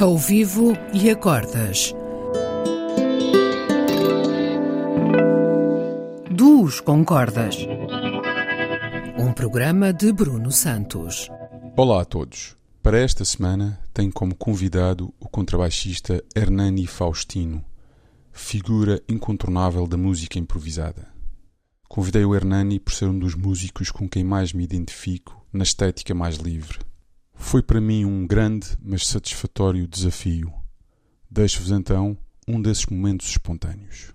ao vivo e a cordas. Duos com cordas. Um programa de Bruno Santos. Olá a todos. Para esta semana tenho como convidado o contrabaixista Hernani Faustino, figura incontornável da música improvisada. Convidei o Hernani por ser um dos músicos com quem mais me identifico na estética mais livre. Foi para mim um grande, mas satisfatório desafio. Deixo-vos então um desses momentos espontâneos.